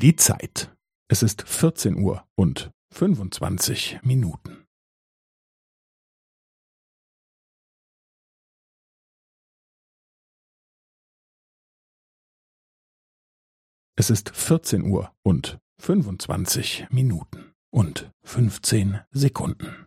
Die Zeit. Es ist vierzehn Uhr und fünfundzwanzig Minuten. Es ist vierzehn Uhr und fünfundzwanzig Minuten und fünfzehn Sekunden.